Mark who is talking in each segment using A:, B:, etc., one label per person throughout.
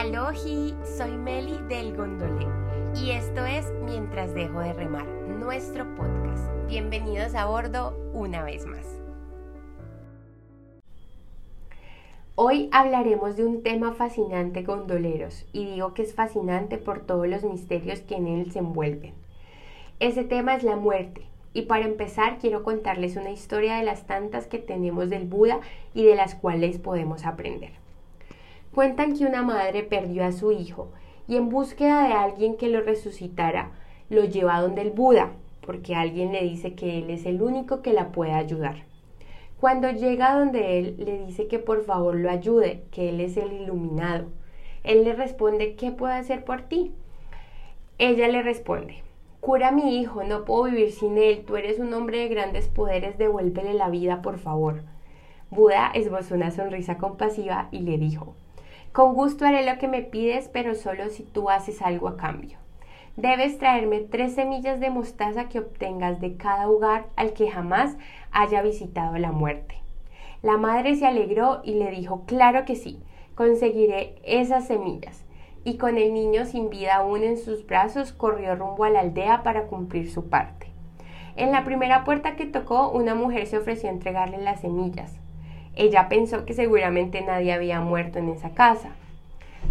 A: Alohi, soy Meli del Gondolé y esto es Mientras dejo de remar, nuestro podcast. Bienvenidos a bordo una vez más. Hoy hablaremos de un tema fascinante gondoleros y digo que es fascinante por todos los misterios que en él se envuelven. Ese tema es la muerte y para empezar quiero contarles una historia de las tantas que tenemos del Buda y de las cuales podemos aprender. Cuentan que una madre perdió a su hijo y en búsqueda de alguien que lo resucitara, lo lleva donde el Buda, porque alguien le dice que él es el único que la puede ayudar. Cuando llega donde él, le dice que por favor lo ayude, que él es el iluminado. Él le responde, ¿qué puedo hacer por ti? Ella le responde, cura a mi hijo, no puedo vivir sin él, tú eres un hombre de grandes poderes, devuélvele la vida, por favor. Buda esbozó una sonrisa compasiva y le dijo, con gusto haré lo que me pides, pero solo si tú haces algo a cambio. Debes traerme tres semillas de mostaza que obtengas de cada hogar al que jamás haya visitado la muerte. La madre se alegró y le dijo, claro que sí, conseguiré esas semillas. Y con el niño sin vida aún en sus brazos, corrió rumbo a la aldea para cumplir su parte. En la primera puerta que tocó, una mujer se ofreció a entregarle las semillas. Ella pensó que seguramente nadie había muerto en esa casa.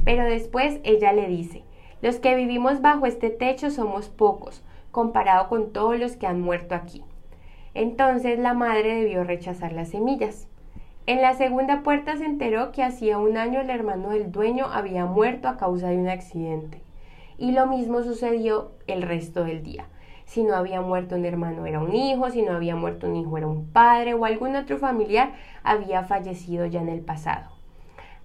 A: Pero después ella le dice, los que vivimos bajo este techo somos pocos, comparado con todos los que han muerto aquí. Entonces la madre debió rechazar las semillas. En la segunda puerta se enteró que hacía un año el hermano del dueño había muerto a causa de un accidente. Y lo mismo sucedió el resto del día si no había muerto un hermano era un hijo, si no había muerto un hijo era un padre o algún otro familiar había fallecido ya en el pasado.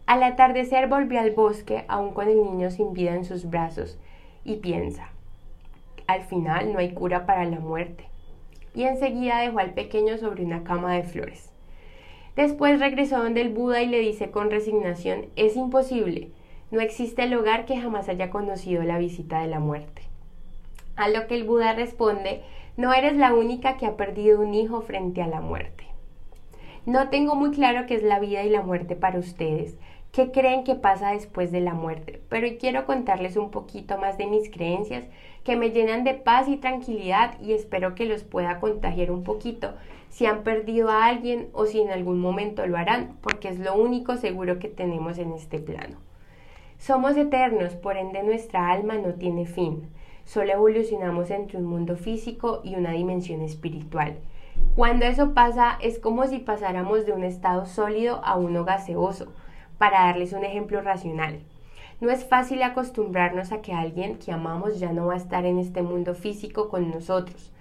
A: Al atardecer volvió al bosque, aún con el niño sin vida en sus brazos, y piensa, al final no hay cura para la muerte. Y enseguida dejó al pequeño sobre una cama de flores. Después regresó donde el Buda y le dice con resignación, es imposible, no existe el hogar que jamás haya conocido la visita de la muerte. A lo que el Buda responde, no eres la única que ha perdido un hijo frente a la muerte. No tengo muy claro qué es la vida y la muerte para ustedes, qué creen que pasa después de la muerte, pero hoy quiero contarles un poquito más de mis creencias que me llenan de paz y tranquilidad y espero que los pueda contagiar un poquito si han perdido a alguien o si en algún momento lo harán, porque es lo único seguro que tenemos en este plano. Somos eternos, por ende nuestra alma no tiene fin. Solo evolucionamos entre un mundo físico y una dimensión espiritual. Cuando eso pasa es como si pasáramos de un estado sólido a uno gaseoso, para darles un ejemplo racional. No es fácil acostumbrarnos a que alguien que amamos ya no va a estar en este mundo físico con nosotros.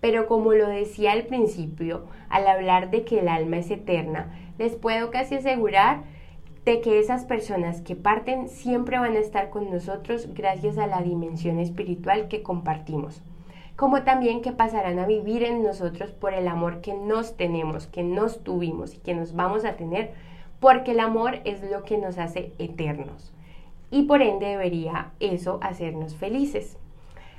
A: Pero como lo decía al principio, al hablar de que el alma es eterna, les puedo casi asegurar de que esas personas que parten siempre van a estar con nosotros gracias a la dimensión espiritual que compartimos, como también que pasarán a vivir en nosotros por el amor que nos tenemos, que nos tuvimos y que nos vamos a tener, porque el amor es lo que nos hace eternos y por ende debería eso hacernos felices.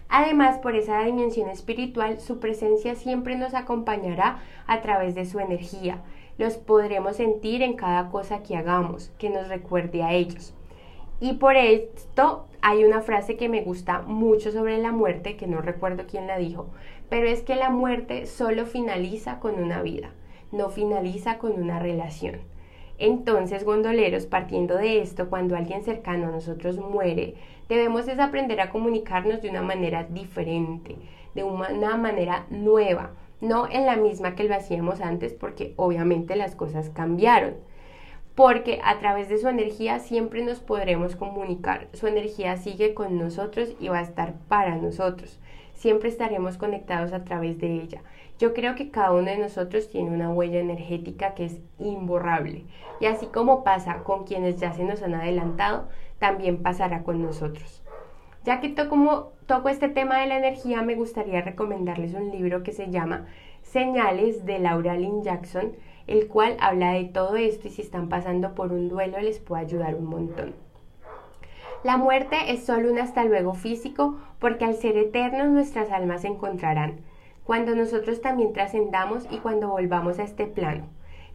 A: Además, por esa dimensión espiritual, su presencia siempre nos acompañará a través de su energía, los podremos sentir en cada cosa que hagamos, que nos recuerde a ellos. Y por esto hay una frase que me gusta mucho sobre la muerte, que no recuerdo quién la dijo, pero es que la muerte solo finaliza con una vida, no finaliza con una relación. Entonces, gondoleros, partiendo de esto, cuando alguien cercano a nosotros muere, debemos es aprender a comunicarnos de una manera diferente, de una manera nueva, no en la misma que lo hacíamos antes porque obviamente las cosas cambiaron. Porque a través de su energía siempre nos podremos comunicar. Su energía sigue con nosotros y va a estar para nosotros. Siempre estaremos conectados a través de ella. Yo creo que cada uno de nosotros tiene una huella energética que es imborrable. Y así como pasa con quienes ya se nos han adelantado, también pasará con nosotros. Ya que toco, este tema de la energía, me gustaría recomendarles un libro que se llama Señales de Laura Lynn Jackson, el cual habla de todo esto y si están pasando por un duelo les puede ayudar un montón. La muerte es solo un hasta luego físico porque al ser eternos nuestras almas se encontrarán, cuando nosotros también trascendamos y cuando volvamos a este plano,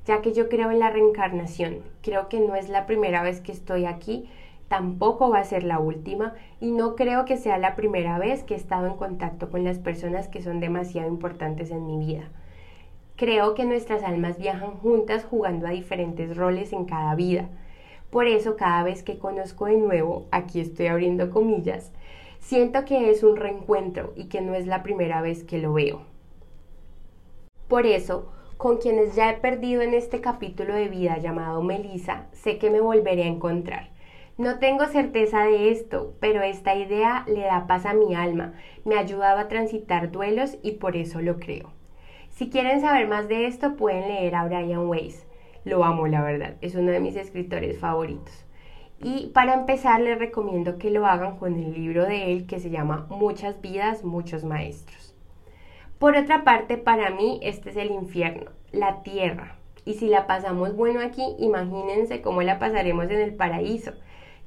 A: ya que yo creo en la reencarnación, creo que no es la primera vez que estoy aquí tampoco va a ser la última y no creo que sea la primera vez que he estado en contacto con las personas que son demasiado importantes en mi vida. Creo que nuestras almas viajan juntas jugando a diferentes roles en cada vida. Por eso cada vez que conozco de nuevo, aquí estoy abriendo comillas, siento que es un reencuentro y que no es la primera vez que lo veo. Por eso, con quienes ya he perdido en este capítulo de vida llamado Melissa, sé que me volveré a encontrar no tengo certeza de esto, pero esta idea le da paz a mi alma, me ayudaba a transitar duelos y por eso lo creo. Si quieren saber más de esto, pueden leer a Brian Weiss. Lo amo, la verdad, es uno de mis escritores favoritos. Y para empezar, les recomiendo que lo hagan con el libro de él que se llama Muchas vidas, muchos maestros. Por otra parte, para mí este es el infierno, la tierra. Y si la pasamos bueno aquí, imagínense cómo la pasaremos en el paraíso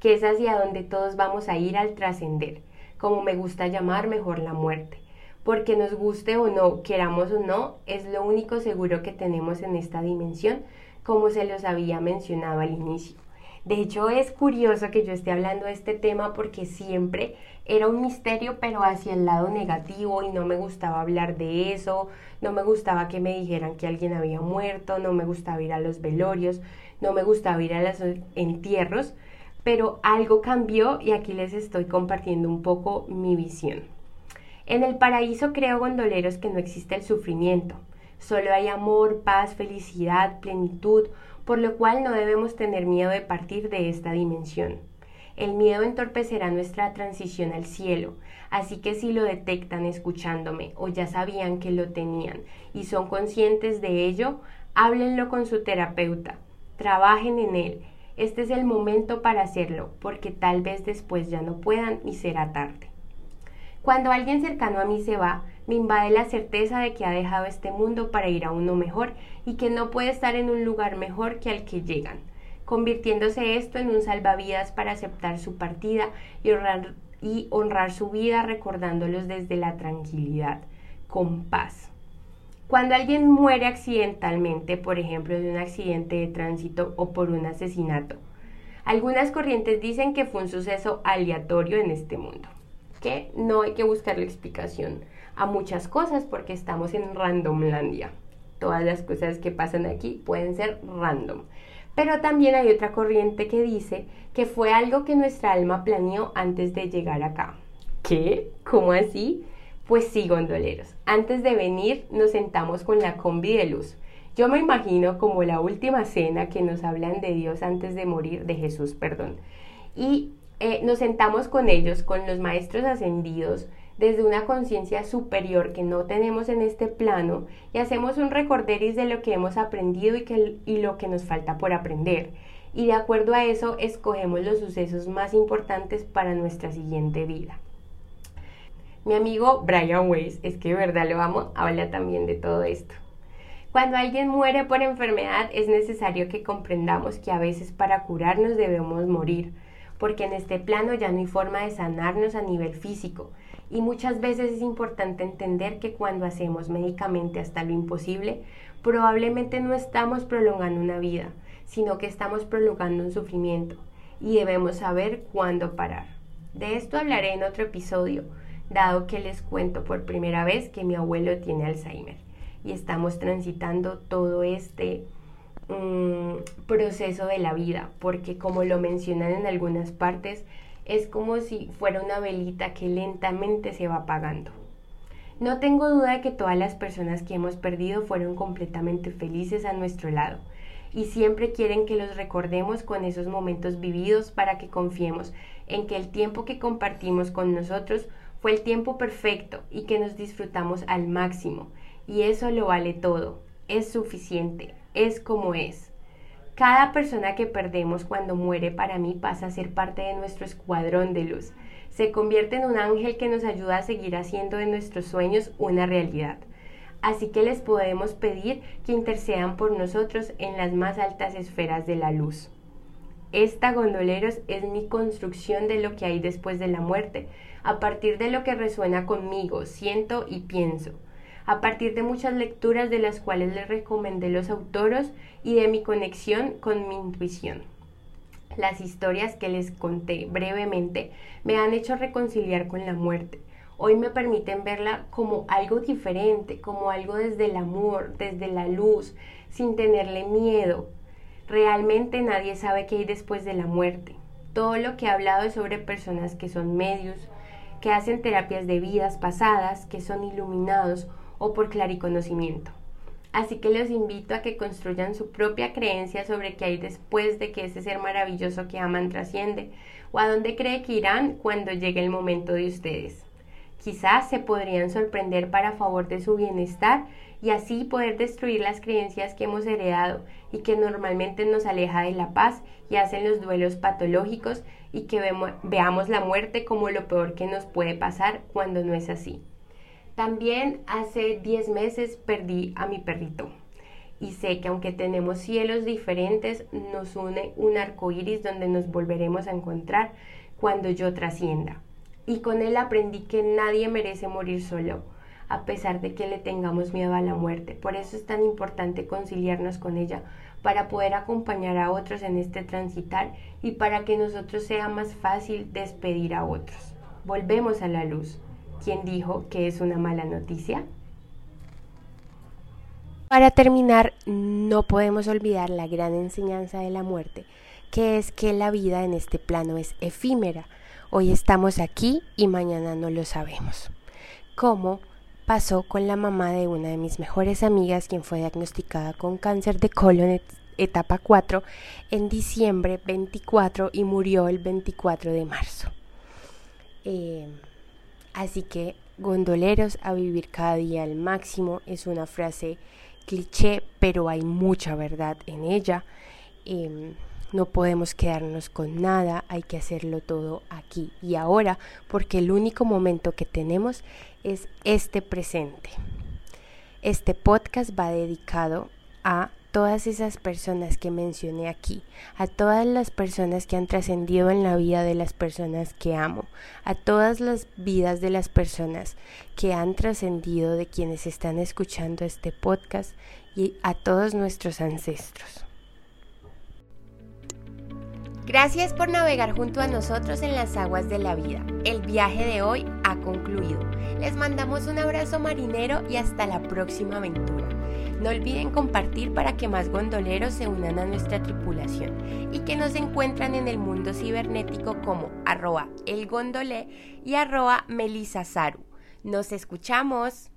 A: que es hacia donde todos vamos a ir al trascender, como me gusta llamar mejor la muerte. Porque nos guste o no, queramos o no, es lo único seguro que tenemos en esta dimensión, como se los había mencionado al inicio. De hecho, es curioso que yo esté hablando de este tema porque siempre era un misterio, pero hacia el lado negativo y no me gustaba hablar de eso, no me gustaba que me dijeran que alguien había muerto, no me gustaba ir a los velorios, no me gustaba ir a los entierros, pero algo cambió y aquí les estoy compartiendo un poco mi visión. En el paraíso creo gondoleros que no existe el sufrimiento, solo hay amor, paz, felicidad, plenitud, por lo cual no debemos tener miedo de partir de esta dimensión. El miedo entorpecerá nuestra transición al cielo, así que si lo detectan escuchándome o ya sabían que lo tenían y son conscientes de ello, háblenlo con su terapeuta, trabajen en él este es el momento para hacerlo, porque tal vez después ya no puedan y será tarde. Cuando alguien cercano a mí se va, me invade la certeza de que ha dejado este mundo para ir a uno mejor y que no puede estar en un lugar mejor que al que llegan, convirtiéndose esto en un salvavidas para aceptar su partida y honrar, y honrar su vida recordándolos desde la tranquilidad, con paz. Cuando alguien muere accidentalmente, por ejemplo, de un accidente de tránsito o por un asesinato, algunas corrientes dicen que fue un suceso aleatorio en este mundo, que no hay que buscarle explicación a muchas cosas porque estamos en randomlandia. Todas las cosas que pasan aquí pueden ser random. Pero también hay otra corriente que dice que fue algo que nuestra alma planeó antes de llegar acá. ¿Qué? ¿Cómo así? Pues sí, gondoleros. Antes de venir nos sentamos con la combi de luz. Yo me imagino como la última cena que nos hablan de Dios antes de morir, de Jesús, perdón. Y eh, nos sentamos con ellos, con los maestros ascendidos, desde una conciencia superior que no tenemos en este plano y hacemos un recorderis de lo que hemos aprendido y, que, y lo que nos falta por aprender. Y de acuerdo a eso escogemos los sucesos más importantes para nuestra siguiente vida. Mi amigo Brian Weiss, es que de verdad lo amo, habla también de todo esto. Cuando alguien muere por enfermedad es necesario que comprendamos que a veces para curarnos debemos morir, porque en este plano ya no hay forma de sanarnos a nivel físico. Y muchas veces es importante entender que cuando hacemos médicamente hasta lo imposible, probablemente no estamos prolongando una vida, sino que estamos prolongando un sufrimiento y debemos saber cuándo parar. De esto hablaré en otro episodio, dado que les cuento por primera vez que mi abuelo tiene Alzheimer y estamos transitando todo este mm, proceso de la vida, porque como lo mencionan en algunas partes, es como si fuera una velita que lentamente se va apagando. No tengo duda de que todas las personas que hemos perdido fueron completamente felices a nuestro lado y siempre quieren que los recordemos con esos momentos vividos para que confiemos en que el tiempo que compartimos con nosotros fue el tiempo perfecto y que nos disfrutamos al máximo. Y eso lo vale todo. Es suficiente. Es como es. Cada persona que perdemos cuando muere para mí pasa a ser parte de nuestro escuadrón de luz. Se convierte en un ángel que nos ayuda a seguir haciendo de nuestros sueños una realidad. Así que les podemos pedir que intercedan por nosotros en las más altas esferas de la luz. Esta, gondoleros, es mi construcción de lo que hay después de la muerte, a partir de lo que resuena conmigo, siento y pienso, a partir de muchas lecturas de las cuales les recomendé los autores y de mi conexión con mi intuición. Las historias que les conté brevemente me han hecho reconciliar con la muerte. Hoy me permiten verla como algo diferente, como algo desde el amor, desde la luz, sin tenerle miedo. Realmente nadie sabe qué hay después de la muerte. Todo lo que he hablado es sobre personas que son medios, que hacen terapias de vidas pasadas, que son iluminados o por clariconocimiento. Así que los invito a que construyan su propia creencia sobre qué hay después de que ese ser maravilloso que aman trasciende o a dónde cree que irán cuando llegue el momento de ustedes. Quizás se podrían sorprender para favor de su bienestar y así poder destruir las creencias que hemos heredado y que normalmente nos aleja de la paz y hacen los duelos patológicos y que veamos la muerte como lo peor que nos puede pasar cuando no es así. También hace 10 meses perdí a mi perrito y sé que aunque tenemos cielos diferentes, nos une un arco iris donde nos volveremos a encontrar cuando yo trascienda. Y con él aprendí que nadie merece morir solo, a pesar de que le tengamos miedo a la muerte. Por eso es tan importante conciliarnos con ella, para poder acompañar a otros en este transitar y para que nosotros sea más fácil despedir a otros. Volvemos a la luz. ¿Quién dijo que es una mala noticia? Para terminar, no podemos olvidar la gran enseñanza de la muerte, que es que la vida en este plano es efímera. Hoy estamos aquí y mañana no lo sabemos. ¿Cómo pasó con la mamá de una de mis mejores amigas, quien fue diagnosticada con cáncer de colon etapa 4 en diciembre 24 y murió el 24 de marzo? Eh, Así que gondoleros a vivir cada día al máximo es una frase cliché, pero hay mucha verdad en ella. Em, no podemos quedarnos con nada, hay que hacerlo todo aquí y ahora, porque el único momento que tenemos es este presente. Este podcast va dedicado a todas esas personas que mencioné aquí, a todas las personas que han trascendido en la vida de las personas que amo, a todas las vidas de las personas que han trascendido de quienes están escuchando este podcast y a todos nuestros ancestros. Gracias por navegar junto a nosotros en las aguas de la vida. El viaje de hoy ha concluido. Les mandamos un abrazo marinero y hasta la próxima aventura. No olviden compartir para que más gondoleros se unan a nuestra tripulación y que nos encuentran en el mundo cibernético como arroba elgondolé y arroba. Nos escuchamos.